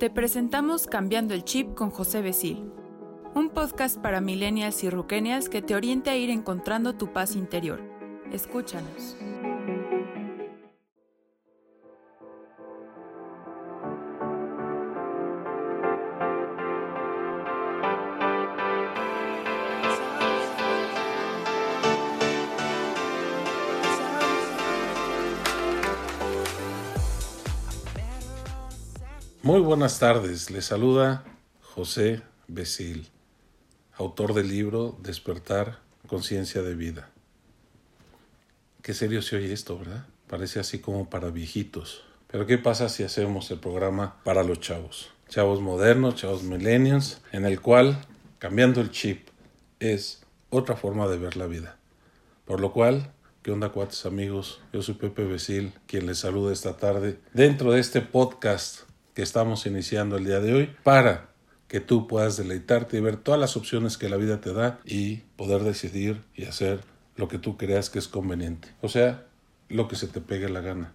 Te presentamos Cambiando el Chip con José Besil, un podcast para millennials y ruquenias que te oriente a ir encontrando tu paz interior. Escúchanos. Muy buenas tardes, le saluda José Besil, autor del libro Despertar Conciencia de Vida. Qué serio se oye esto, ¿verdad? Parece así como para viejitos. Pero ¿qué pasa si hacemos el programa para los chavos? Chavos modernos, chavos millennials, en el cual cambiando el chip es otra forma de ver la vida. Por lo cual, ¿qué onda cuates amigos? Yo soy Pepe Besil, quien les saluda esta tarde dentro de este podcast que estamos iniciando el día de hoy para que tú puedas deleitarte y ver todas las opciones que la vida te da y poder decidir y hacer lo que tú creas que es conveniente. O sea, lo que se te pegue la gana.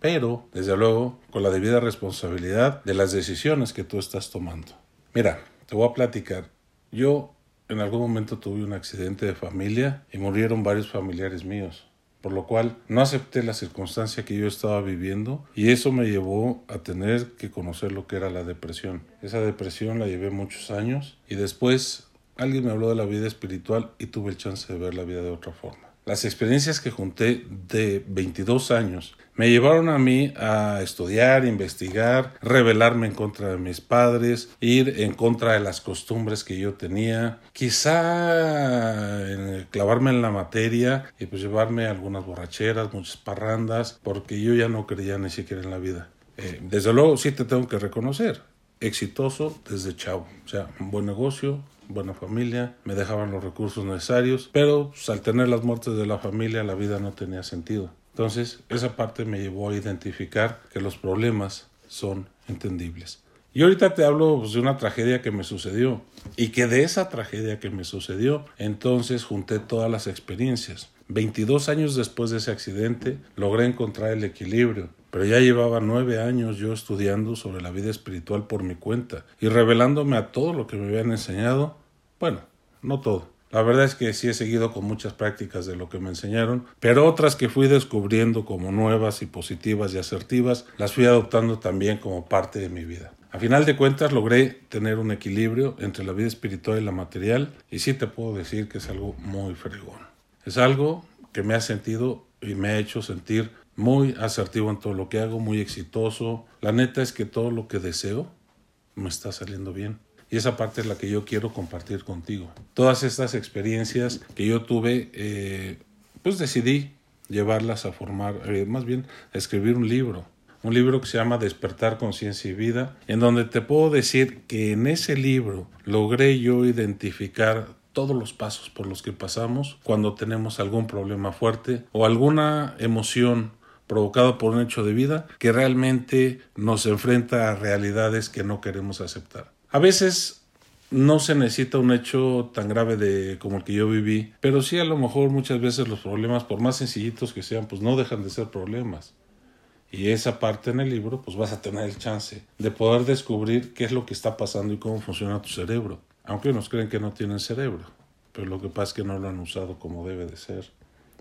Pero, desde luego, con la debida responsabilidad de las decisiones que tú estás tomando. Mira, te voy a platicar. Yo en algún momento tuve un accidente de familia y murieron varios familiares míos por lo cual no acepté la circunstancia que yo estaba viviendo y eso me llevó a tener que conocer lo que era la depresión. Esa depresión la llevé muchos años y después alguien me habló de la vida espiritual y tuve el chance de ver la vida de otra forma. Las experiencias que junté de 22 años me llevaron a mí a estudiar, investigar, rebelarme en contra de mis padres, ir en contra de las costumbres que yo tenía, quizá clavarme en la materia y pues llevarme algunas borracheras, muchas parrandas, porque yo ya no creía ni siquiera en la vida. Eh, desde luego sí te tengo que reconocer, exitoso desde chavo, o sea, un buen negocio, buena familia, me dejaban los recursos necesarios, pero pues, al tener las muertes de la familia la vida no tenía sentido. Entonces esa parte me llevó a identificar que los problemas son entendibles. Y ahorita te hablo pues, de una tragedia que me sucedió y que de esa tragedia que me sucedió, entonces junté todas las experiencias. 22 años después de ese accidente logré encontrar el equilibrio, pero ya llevaba nueve años yo estudiando sobre la vida espiritual por mi cuenta y revelándome a todo lo que me habían enseñado bueno, no todo. La verdad es que sí he seguido con muchas prácticas de lo que me enseñaron, pero otras que fui descubriendo como nuevas y positivas y asertivas, las fui adoptando también como parte de mi vida. A final de cuentas logré tener un equilibrio entre la vida espiritual y la material y sí te puedo decir que es algo muy fregón. Es algo que me ha sentido y me ha hecho sentir muy asertivo en todo lo que hago, muy exitoso. La neta es que todo lo que deseo me está saliendo bien. Y esa parte es la que yo quiero compartir contigo. Todas estas experiencias que yo tuve, eh, pues decidí llevarlas a formar, eh, más bien a escribir un libro. Un libro que se llama Despertar Conciencia y Vida, en donde te puedo decir que en ese libro logré yo identificar todos los pasos por los que pasamos cuando tenemos algún problema fuerte o alguna emoción provocada por un hecho de vida que realmente nos enfrenta a realidades que no queremos aceptar. A veces no se necesita un hecho tan grave de como el que yo viví, pero sí a lo mejor muchas veces los problemas, por más sencillitos que sean, pues no dejan de ser problemas. Y esa parte en el libro, pues vas a tener el chance de poder descubrir qué es lo que está pasando y cómo funciona tu cerebro. Aunque nos creen que no tienen cerebro, pero lo que pasa es que no lo han usado como debe de ser.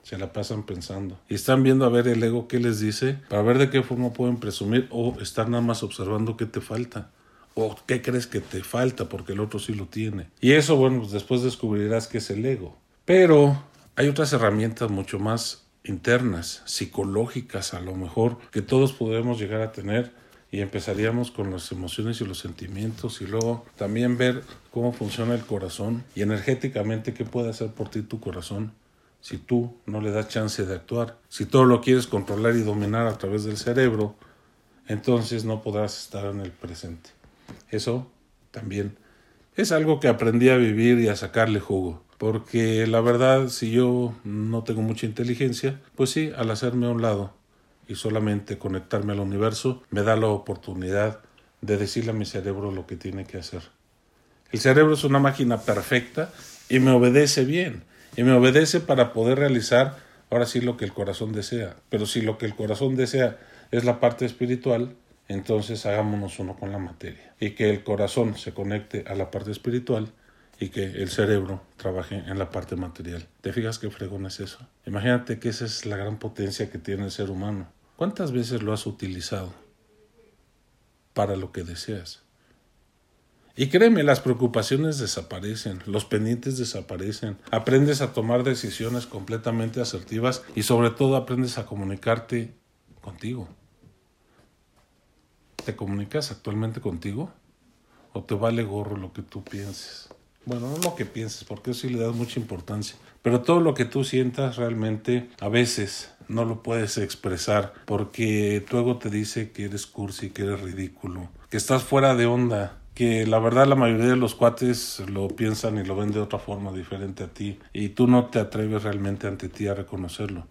Se la pasan pensando. Y están viendo a ver el ego qué les dice, para ver de qué forma pueden presumir o están nada más observando qué te falta o qué crees que te falta porque el otro sí lo tiene. Y eso, bueno, pues después descubrirás que es el ego. Pero hay otras herramientas mucho más internas, psicológicas a lo mejor, que todos podemos llegar a tener y empezaríamos con las emociones y los sentimientos y luego también ver cómo funciona el corazón y energéticamente qué puede hacer por ti tu corazón si tú no le das chance de actuar. Si todo lo quieres controlar y dominar a través del cerebro, entonces no podrás estar en el presente. Eso también es algo que aprendí a vivir y a sacarle jugo. Porque la verdad, si yo no tengo mucha inteligencia, pues sí, al hacerme a un lado y solamente conectarme al universo, me da la oportunidad de decirle a mi cerebro lo que tiene que hacer. El cerebro es una máquina perfecta y me obedece bien. Y me obedece para poder realizar ahora sí lo que el corazón desea. Pero si lo que el corazón desea es la parte espiritual, entonces hagámonos uno con la materia y que el corazón se conecte a la parte espiritual y que el cerebro trabaje en la parte material. ¿Te fijas qué fregón es eso? Imagínate que esa es la gran potencia que tiene el ser humano. ¿Cuántas veces lo has utilizado para lo que deseas? Y créeme, las preocupaciones desaparecen, los pendientes desaparecen, aprendes a tomar decisiones completamente asertivas y sobre todo aprendes a comunicarte contigo. ¿Te comunicas actualmente contigo? ¿O te vale gorro lo que tú pienses? Bueno, no lo que pienses, porque eso sí le das mucha importancia. Pero todo lo que tú sientas realmente a veces no lo puedes expresar porque tu ego te dice que eres cursi, que eres ridículo, que estás fuera de onda, que la verdad la mayoría de los cuates lo piensan y lo ven de otra forma diferente a ti y tú no te atreves realmente ante ti a reconocerlo.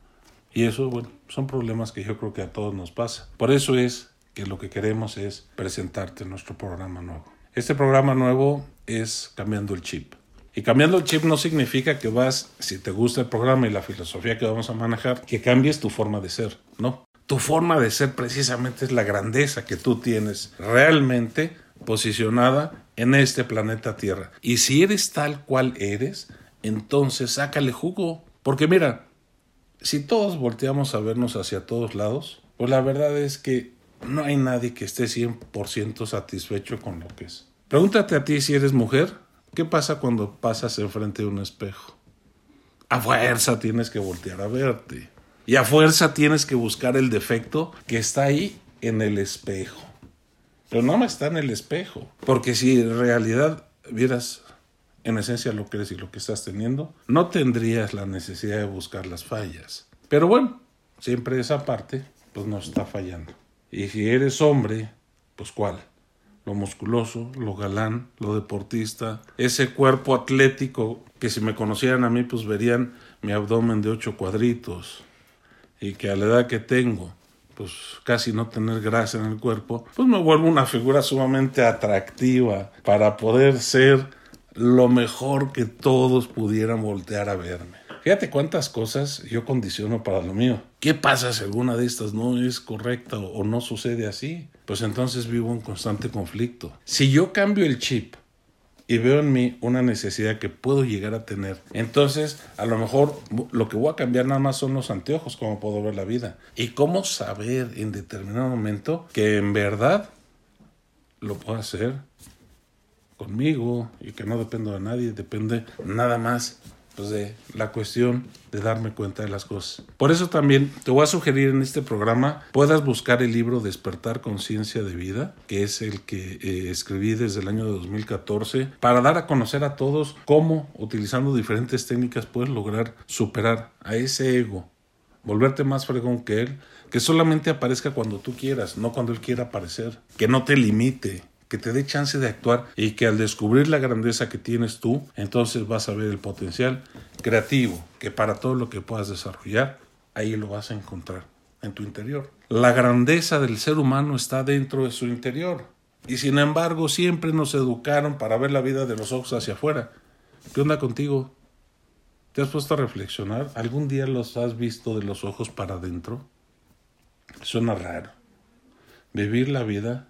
Y eso, bueno, son problemas que yo creo que a todos nos pasa. Por eso es lo que queremos es presentarte nuestro programa nuevo. Este programa nuevo es Cambiando el Chip. Y cambiando el chip no significa que vas, si te gusta el programa y la filosofía que vamos a manejar, que cambies tu forma de ser. No. Tu forma de ser precisamente es la grandeza que tú tienes realmente posicionada en este planeta Tierra. Y si eres tal cual eres, entonces sácale jugo. Porque mira, si todos volteamos a vernos hacia todos lados, pues la verdad es que no hay nadie que esté 100% satisfecho con lo que es. Pregúntate a ti si eres mujer, ¿qué pasa cuando pasas enfrente de un espejo? A fuerza tienes que voltear a verte. Y a fuerza tienes que buscar el defecto que está ahí en el espejo. Pero no está en el espejo. Porque si en realidad vieras en esencia lo que eres y lo que estás teniendo, no tendrías la necesidad de buscar las fallas. Pero bueno, siempre esa parte pues no está fallando. Y si eres hombre, pues cuál? Lo musculoso, lo galán, lo deportista, ese cuerpo atlético que si me conocieran a mí pues verían mi abdomen de ocho cuadritos y que a la edad que tengo pues casi no tener grasa en el cuerpo, pues me vuelvo una figura sumamente atractiva para poder ser lo mejor que todos pudieran voltear a verme. Fíjate cuántas cosas yo condiciono para lo mío. ¿Qué pasa si alguna de estas no es correcta o no sucede así? Pues entonces vivo en constante conflicto. Si yo cambio el chip y veo en mí una necesidad que puedo llegar a tener, entonces a lo mejor lo que voy a cambiar nada más son los anteojos, como puedo ver la vida. Y cómo saber en determinado momento que en verdad lo puedo hacer conmigo y que no dependo de nadie, depende nada más pues, de la cuestión de darme cuenta de las cosas. Por eso también te voy a sugerir en este programa puedas buscar el libro Despertar Conciencia de Vida, que es el que eh, escribí desde el año de 2014, para dar a conocer a todos cómo, utilizando diferentes técnicas, puedes lograr superar a ese ego, volverte más fregón que él, que solamente aparezca cuando tú quieras, no cuando él quiera aparecer, que no te limite, que te dé chance de actuar y que al descubrir la grandeza que tienes tú, entonces vas a ver el potencial creativo que para todo lo que puedas desarrollar, ahí lo vas a encontrar en tu interior. La grandeza del ser humano está dentro de su interior. Y sin embargo, siempre nos educaron para ver la vida de los ojos hacia afuera. ¿Qué onda contigo? ¿Te has puesto a reflexionar? ¿Algún día los has visto de los ojos para adentro? Suena raro. Vivir la vida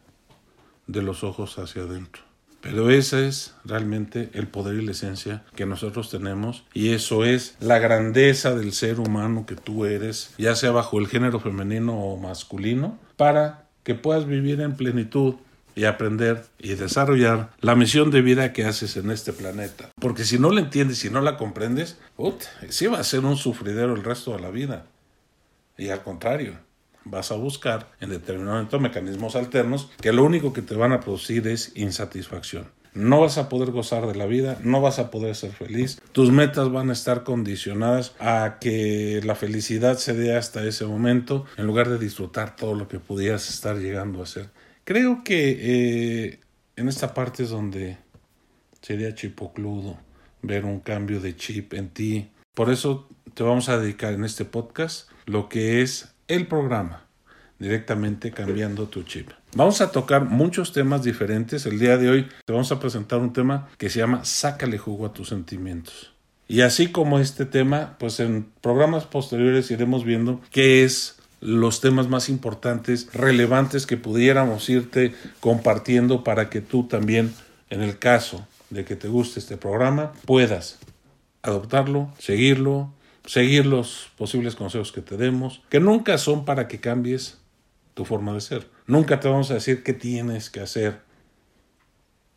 de los ojos hacia adentro. Pero ese es realmente el poder y la esencia que nosotros tenemos y eso es la grandeza del ser humano que tú eres, ya sea bajo el género femenino o masculino, para que puedas vivir en plenitud y aprender y desarrollar la misión de vida que haces en este planeta. Porque si no la entiendes, si no la comprendes, sí va a ser un sufridero el resto de la vida. Y al contrario, vas a buscar en determinado momento mecanismos alternos que lo único que te van a producir es insatisfacción. No vas a poder gozar de la vida, no vas a poder ser feliz. Tus metas van a estar condicionadas a que la felicidad se dé hasta ese momento en lugar de disfrutar todo lo que pudieras estar llegando a ser. Creo que eh, en esta parte es donde sería chipocludo ver un cambio de chip en ti. Por eso te vamos a dedicar en este podcast lo que es el programa, directamente cambiando tu chip. Vamos a tocar muchos temas diferentes. El día de hoy te vamos a presentar un tema que se llama Sácale jugo a tus sentimientos. Y así como este tema, pues en programas posteriores iremos viendo qué es los temas más importantes, relevantes que pudiéramos irte compartiendo para que tú también, en el caso de que te guste este programa, puedas adoptarlo, seguirlo, seguir los posibles consejos que te demos, que nunca son para que cambies tu forma de ser. Nunca te vamos a decir qué tienes que hacer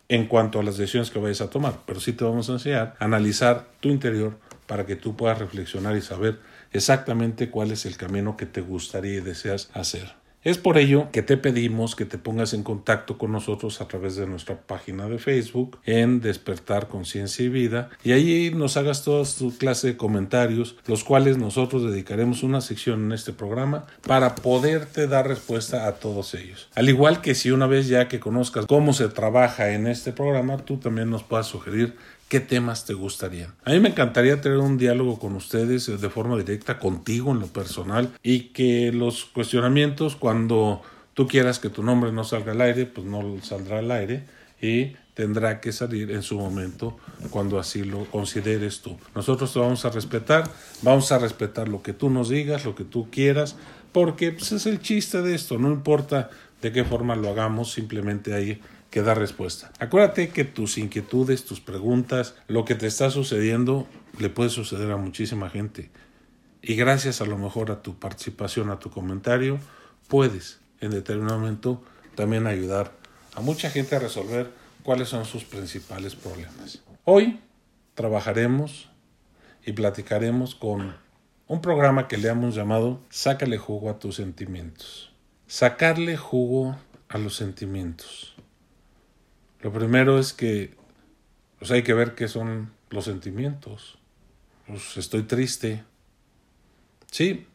en cuanto a las decisiones que vayas a tomar, pero sí te vamos a enseñar a analizar tu interior para que tú puedas reflexionar y saber exactamente cuál es el camino que te gustaría y deseas hacer. Es por ello que te pedimos que te pongas en contacto con nosotros a través de nuestra página de Facebook en Despertar Conciencia y Vida y allí nos hagas toda tu clase de comentarios, los cuales nosotros dedicaremos una sección en este programa para poderte dar respuesta a todos ellos. Al igual que si una vez ya que conozcas cómo se trabaja en este programa, tú también nos puedas sugerir qué temas te gustarían. A mí me encantaría tener un diálogo con ustedes eh, de forma directa, contigo en lo personal, y que los cuestionamientos, cuando tú quieras que tu nombre no salga al aire, pues no saldrá al aire y tendrá que salir en su momento cuando así lo consideres tú. Nosotros te vamos a respetar, vamos a respetar lo que tú nos digas, lo que tú quieras, porque pues, es el chiste de esto, no importa de qué forma lo hagamos, simplemente ahí que da respuesta. Acuérdate que tus inquietudes, tus preguntas, lo que te está sucediendo, le puede suceder a muchísima gente. Y gracias a lo mejor a tu participación, a tu comentario, puedes en determinado momento también ayudar a mucha gente a resolver cuáles son sus principales problemas. Hoy trabajaremos y platicaremos con un programa que le hemos llamado Sácale jugo a tus sentimientos. Sacarle jugo a los sentimientos. Lo primero es que pues hay que ver qué son los sentimientos. Pues estoy triste. Sí.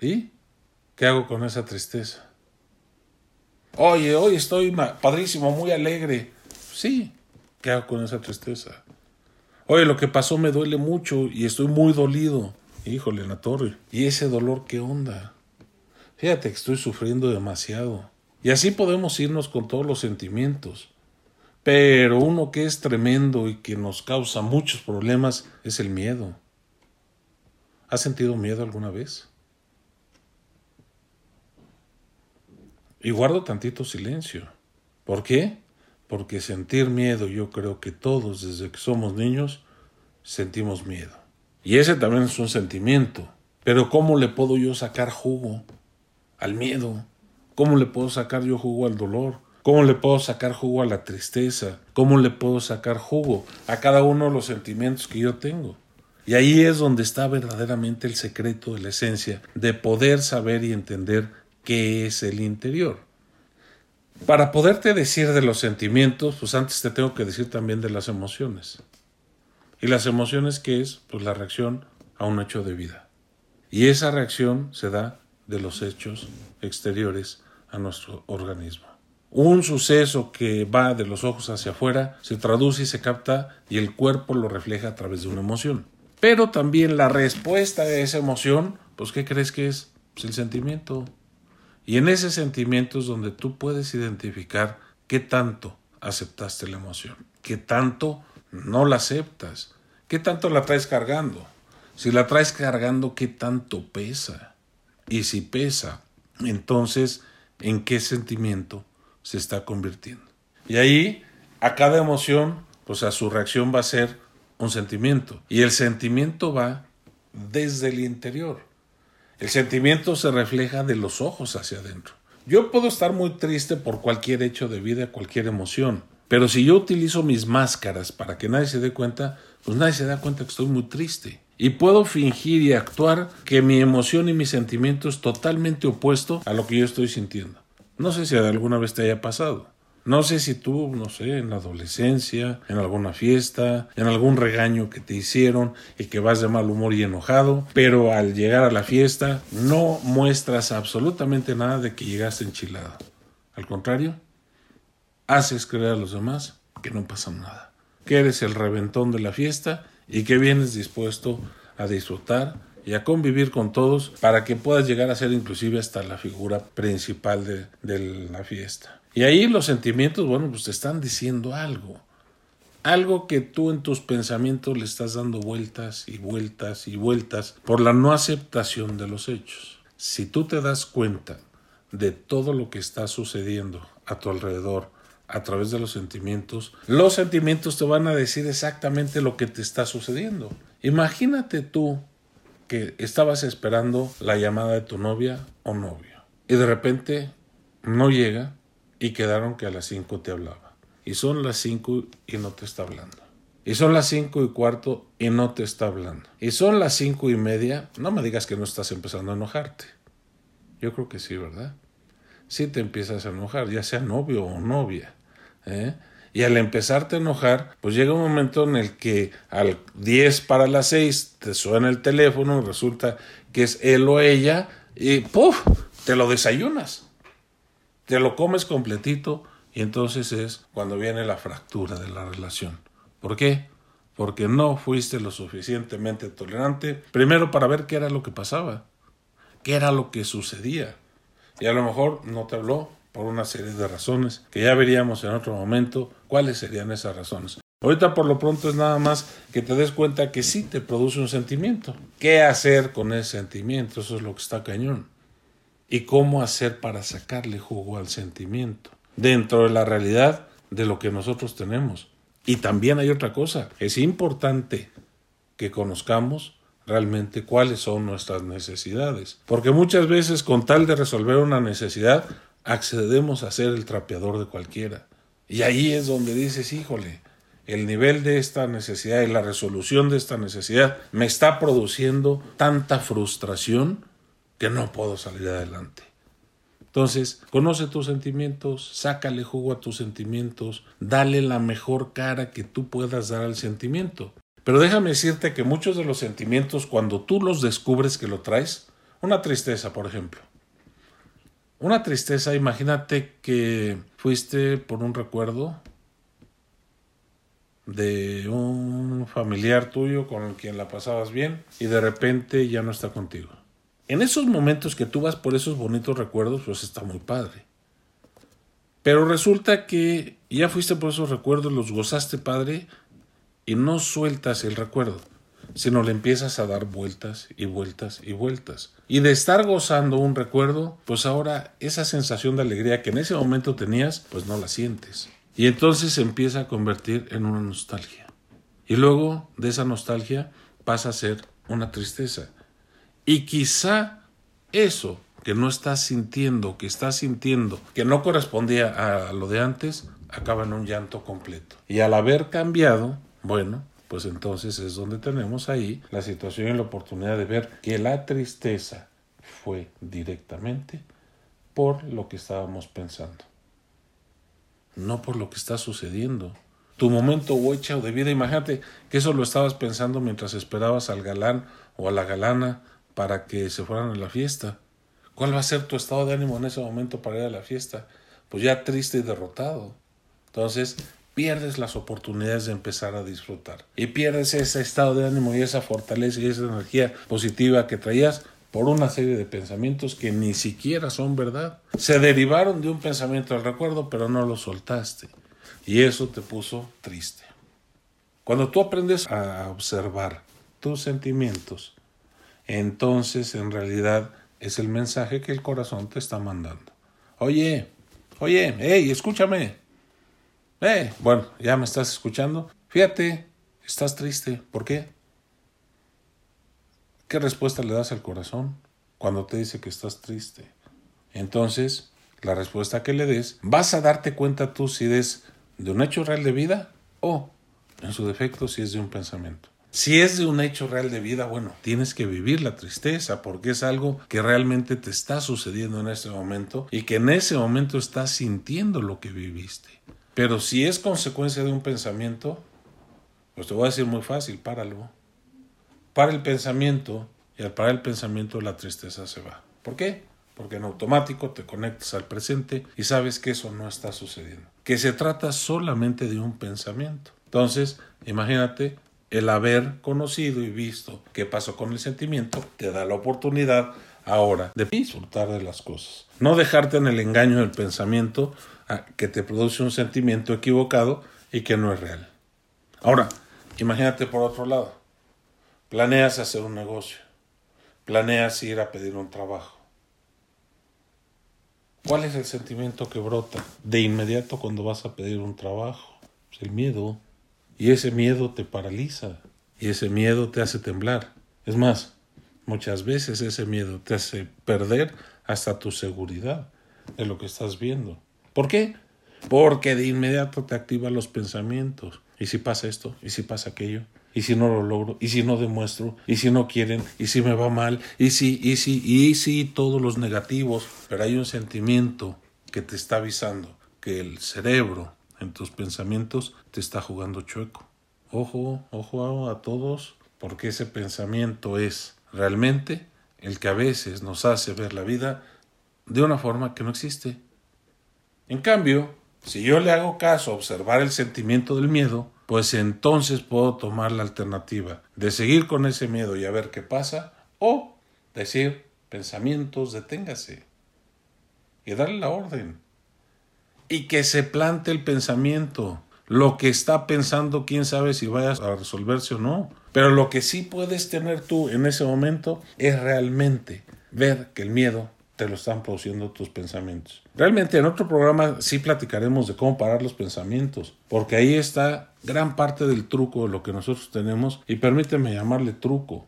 ¿Y qué hago con esa tristeza? Oye, hoy estoy padrísimo, muy alegre. Sí. ¿Qué hago con esa tristeza? Oye, lo que pasó me duele mucho y estoy muy dolido. Híjole, la torre. ¿Y ese dolor qué onda? Fíjate que estoy sufriendo demasiado. Y así podemos irnos con todos los sentimientos. Pero uno que es tremendo y que nos causa muchos problemas es el miedo. ¿Has sentido miedo alguna vez? Y guardo tantito silencio. ¿Por qué? Porque sentir miedo yo creo que todos desde que somos niños sentimos miedo. Y ese también es un sentimiento. Pero ¿cómo le puedo yo sacar jugo al miedo? ¿Cómo le puedo sacar yo jugo al dolor? ¿Cómo le puedo sacar jugo a la tristeza? ¿Cómo le puedo sacar jugo a cada uno de los sentimientos que yo tengo? Y ahí es donde está verdaderamente el secreto de la esencia, de poder saber y entender qué es el interior. Para poderte decir de los sentimientos, pues antes te tengo que decir también de las emociones. ¿Y las emociones qué es? Pues la reacción a un hecho de vida. Y esa reacción se da de los hechos exteriores a nuestro organismo. Un suceso que va de los ojos hacia afuera se traduce y se capta y el cuerpo lo refleja a través de una emoción. Pero también la respuesta a esa emoción, pues ¿qué crees que es? Pues el sentimiento. Y en ese sentimiento es donde tú puedes identificar qué tanto aceptaste la emoción, qué tanto no la aceptas, qué tanto la traes cargando. Si la traes cargando, qué tanto pesa. Y si pesa, entonces en qué sentimiento se está convirtiendo. Y ahí, a cada emoción, pues a su reacción va a ser un sentimiento. Y el sentimiento va desde el interior. El sentimiento se refleja de los ojos hacia adentro. Yo puedo estar muy triste por cualquier hecho de vida, cualquier emoción, pero si yo utilizo mis máscaras para que nadie se dé cuenta, pues nadie se da cuenta que estoy muy triste y puedo fingir y actuar que mi emoción y mi sentimiento es totalmente opuesto a lo que yo estoy sintiendo. No sé si alguna vez te haya pasado. No sé si tú, no sé, en la adolescencia, en alguna fiesta, en algún regaño que te hicieron y que vas de mal humor y enojado, pero al llegar a la fiesta no muestras absolutamente nada de que llegaste enchilado. Al contrario, haces creer a los demás que no pasa nada, que eres el reventón de la fiesta y que vienes dispuesto a disfrutar y a convivir con todos para que puedas llegar a ser inclusive hasta la figura principal de, la fiesta. Y ahí los sentimientos, bueno, pues te están diciendo algo. algo que tú en tus pensamientos le estás dando vueltas y vueltas y vueltas por la no aceptación de los hechos. Si tú te das cuenta de todo lo que está sucediendo a tu alrededor a través de los sentimientos, los sentimientos te van a decir exactamente lo que te está sucediendo. Imagínate tú que estabas esperando la llamada de tu novia o novio y de repente no llega y quedaron que a las 5 te hablaba. Y son las 5 y no te está hablando. Y son las cinco y cuarto y no te está hablando. Y son las cinco y media. No me digas que no estás empezando a enojarte. Yo creo que sí, ¿verdad? Sí te empiezas a enojar, ya sea novio o novia. ¿Eh? Y al empezarte a enojar, pues llega un momento en el que al 10 para las 6 te suena el teléfono, resulta que es él o ella, y ¡puf! Te lo desayunas. Te lo comes completito y entonces es cuando viene la fractura de la relación. ¿Por qué? Porque no fuiste lo suficientemente tolerante, primero para ver qué era lo que pasaba, qué era lo que sucedía. Y a lo mejor no te habló por una serie de razones que ya veríamos en otro momento cuáles serían esas razones. Ahorita por lo pronto es nada más que te des cuenta que sí te produce un sentimiento. ¿Qué hacer con ese sentimiento? Eso es lo que está cañón. ¿Y cómo hacer para sacarle jugo al sentimiento? Dentro de la realidad de lo que nosotros tenemos. Y también hay otra cosa. Es importante que conozcamos realmente cuáles son nuestras necesidades. Porque muchas veces con tal de resolver una necesidad, accedemos a ser el trapeador de cualquiera. Y ahí es donde dices, híjole, el nivel de esta necesidad y la resolución de esta necesidad me está produciendo tanta frustración que no puedo salir adelante. Entonces, conoce tus sentimientos, sácale jugo a tus sentimientos, dale la mejor cara que tú puedas dar al sentimiento. Pero déjame decirte que muchos de los sentimientos, cuando tú los descubres que lo traes, una tristeza, por ejemplo. Una tristeza, imagínate que fuiste por un recuerdo de un familiar tuyo con quien la pasabas bien y de repente ya no está contigo. En esos momentos que tú vas por esos bonitos recuerdos, pues está muy padre. Pero resulta que ya fuiste por esos recuerdos, los gozaste padre y no sueltas el recuerdo, sino le empiezas a dar vueltas y vueltas y vueltas. Y de estar gozando un recuerdo, pues ahora esa sensación de alegría que en ese momento tenías, pues no la sientes. Y entonces se empieza a convertir en una nostalgia. Y luego de esa nostalgia pasa a ser una tristeza. Y quizá eso que no estás sintiendo, que estás sintiendo, que no correspondía a lo de antes, acaba en un llanto completo. Y al haber cambiado, bueno, pues entonces es donde tenemos ahí la situación y la oportunidad de ver que la tristeza fue directamente por lo que estábamos pensando, no por lo que está sucediendo. Tu momento huecha o de vida, imagínate que eso lo estabas pensando mientras esperabas al galán o a la galana para que se fueran a la fiesta. ¿Cuál va a ser tu estado de ánimo en ese momento para ir a la fiesta? Pues ya triste y derrotado. Entonces, pierdes las oportunidades de empezar a disfrutar. Y pierdes ese estado de ánimo y esa fortaleza y esa energía positiva que traías por una serie de pensamientos que ni siquiera son verdad. Se derivaron de un pensamiento del recuerdo, pero no lo soltaste. Y eso te puso triste. Cuando tú aprendes a observar tus sentimientos, entonces en realidad es el mensaje que el corazón te está mandando. Oye, oye, hey, escúchame, eh, bueno, ya me estás escuchando. Fíjate, estás triste. ¿Por qué? ¿Qué respuesta le das al corazón cuando te dice que estás triste? Entonces, la respuesta que le des, vas a darte cuenta tú si es de un hecho real de vida o, en su defecto, si es de un pensamiento. Si es de un hecho real de vida, bueno, tienes que vivir la tristeza porque es algo que realmente te está sucediendo en ese momento y que en ese momento estás sintiendo lo que viviste. Pero si es consecuencia de un pensamiento, pues te voy a decir muy fácil, páralo. Para el pensamiento y al parar el pensamiento la tristeza se va. ¿Por qué? Porque en automático te conectas al presente y sabes que eso no está sucediendo. Que se trata solamente de un pensamiento. Entonces, imagínate el haber conocido y visto qué pasó con el sentimiento, te da la oportunidad ahora de disfrutar de las cosas. No dejarte en el engaño del pensamiento que te produce un sentimiento equivocado y que no es real. Ahora, imagínate por otro lado. Planeas hacer un negocio. Planeas ir a pedir un trabajo. ¿Cuál es el sentimiento que brota de inmediato cuando vas a pedir un trabajo? Pues el miedo. Y ese miedo te paraliza. Y ese miedo te hace temblar. Es más, muchas veces ese miedo te hace perder hasta tu seguridad de lo que estás viendo. ¿Por qué? Porque de inmediato te activan los pensamientos. ¿Y si pasa esto? ¿Y si pasa aquello? ¿Y si no lo logro? ¿Y si no demuestro? ¿Y si no quieren? ¿Y si me va mal? ¿Y si, y si, y si todos los negativos? Pero hay un sentimiento que te está avisando que el cerebro en tus pensamientos te está jugando chueco. Ojo, ojo a todos, porque ese pensamiento es realmente el que a veces nos hace ver la vida de una forma que no existe. En cambio, si yo le hago caso a observar el sentimiento del miedo, pues entonces puedo tomar la alternativa de seguir con ese miedo y a ver qué pasa, o decir, pensamientos, deténgase y darle la orden. Y que se plante el pensamiento. Lo que está pensando, quién sabe si vayas a resolverse o no. Pero lo que sí puedes tener tú en ese momento es realmente ver que el miedo te lo están produciendo tus pensamientos. Realmente en otro programa sí platicaremos de cómo parar los pensamientos, porque ahí está gran parte del truco de lo que nosotros tenemos y permíteme llamarle truco,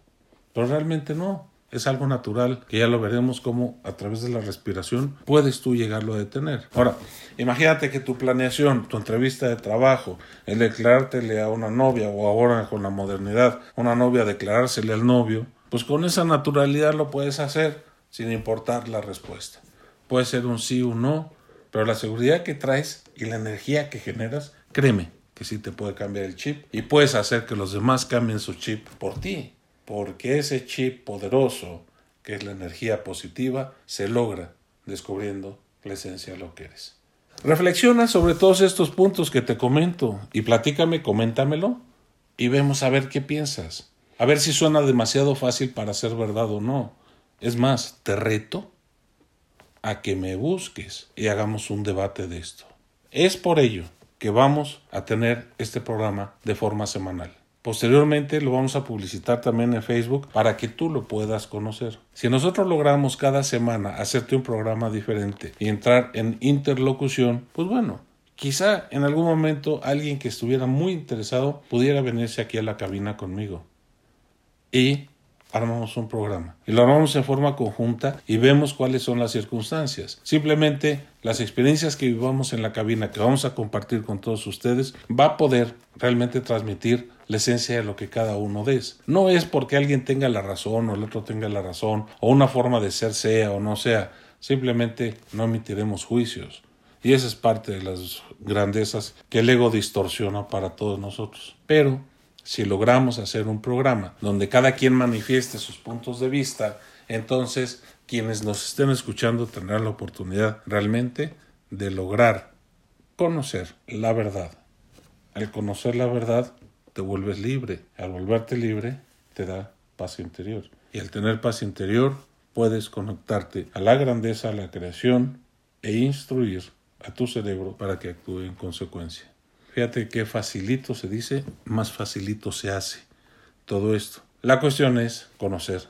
pero realmente no. Es algo natural que ya lo veremos cómo a través de la respiración puedes tú llegarlo a detener. Ahora, imagínate que tu planeación, tu entrevista de trabajo, el declarártele a una novia o ahora con la modernidad, una novia declarársele al novio, pues con esa naturalidad lo puedes hacer sin importar la respuesta. Puede ser un sí o un no, pero la seguridad que traes y la energía que generas, créeme que sí te puede cambiar el chip y puedes hacer que los demás cambien su chip por ti porque ese chip poderoso, que es la energía positiva, se logra descubriendo la esencia de lo que eres. Reflexiona sobre todos estos puntos que te comento y platícame, coméntamelo y vemos a ver qué piensas. A ver si suena demasiado fácil para ser verdad o no. Es más, te reto a que me busques y hagamos un debate de esto. Es por ello que vamos a tener este programa de forma semanal. Posteriormente lo vamos a publicitar también en Facebook para que tú lo puedas conocer. Si nosotros logramos cada semana hacerte un programa diferente y entrar en interlocución, pues bueno, quizá en algún momento alguien que estuviera muy interesado pudiera venirse aquí a la cabina conmigo. Y armamos un programa. Y lo armamos en forma conjunta y vemos cuáles son las circunstancias. Simplemente las experiencias que vivamos en la cabina que vamos a compartir con todos ustedes va a poder realmente transmitir la esencia de lo que cada uno es. No es porque alguien tenga la razón o el otro tenga la razón o una forma de ser sea o no sea. Simplemente no emitiremos juicios. Y esa es parte de las grandezas que el ego distorsiona para todos nosotros. Pero si logramos hacer un programa donde cada quien manifieste sus puntos de vista, entonces quienes nos estén escuchando tendrán la oportunidad realmente de lograr conocer la verdad. Al conocer la verdad, te vuelves libre. Al volverte libre, te da paz interior. Y al tener paz interior, puedes conectarte a la grandeza, a la creación e instruir a tu cerebro para que actúe en consecuencia. Fíjate qué facilito se dice, más facilito se hace todo esto. La cuestión es conocer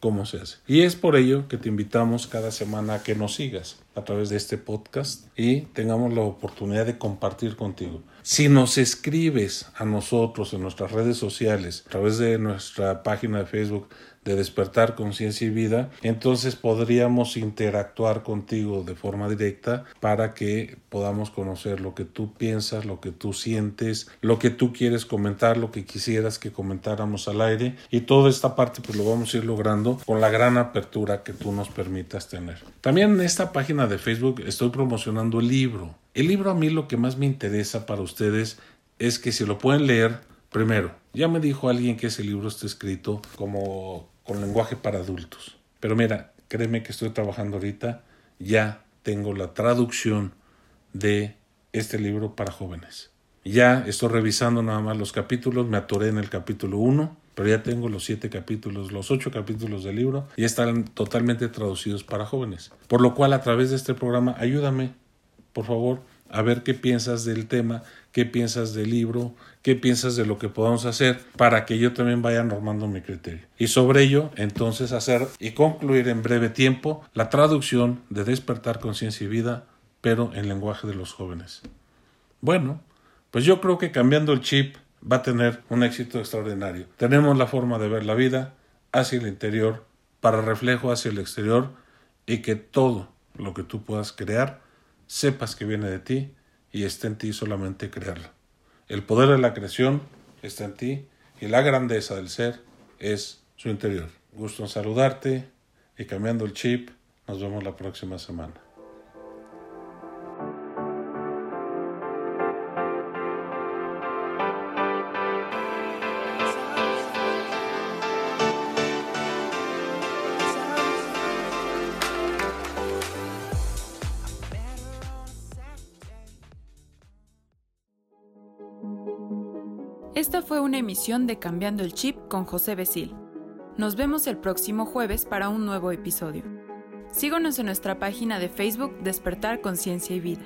cómo se hace. Y es por ello que te invitamos cada semana a que nos sigas a través de este podcast y tengamos la oportunidad de compartir contigo. Si nos escribes a nosotros en nuestras redes sociales, a través de nuestra página de Facebook, de despertar conciencia y vida, entonces podríamos interactuar contigo de forma directa para que podamos conocer lo que tú piensas, lo que tú sientes, lo que tú quieres comentar, lo que quisieras que comentáramos al aire y toda esta parte pues lo vamos a ir logrando con la gran apertura que tú nos permitas tener. También en esta página de Facebook estoy promocionando el libro. El libro a mí lo que más me interesa para ustedes es que si lo pueden leer, primero, ya me dijo alguien que ese libro está escrito como con lenguaje para adultos. Pero mira, créeme que estoy trabajando ahorita, ya tengo la traducción de este libro para jóvenes. Ya estoy revisando nada más los capítulos, me atoré en el capítulo 1, pero ya tengo los siete capítulos, los ocho capítulos del libro, y están totalmente traducidos para jóvenes. Por lo cual, a través de este programa, ayúdame, por favor, a ver qué piensas del tema, qué piensas del libro, qué piensas de lo que podamos hacer para que yo también vaya normando mi criterio. Y sobre ello, entonces hacer y concluir en breve tiempo la traducción de despertar conciencia y vida, pero en lenguaje de los jóvenes. Bueno, pues yo creo que cambiando el chip va a tener un éxito extraordinario. Tenemos la forma de ver la vida hacia el interior, para reflejo hacia el exterior, y que todo lo que tú puedas crear, sepas que viene de ti y esté en ti solamente crearlo. El poder de la creación está en ti y la grandeza del ser es su interior. Gusto en saludarte y cambiando el chip, nos vemos la próxima semana. Esta fue una emisión de Cambiando el Chip con José Besil. Nos vemos el próximo jueves para un nuevo episodio. Síguenos en nuestra página de Facebook Despertar Conciencia y Vida.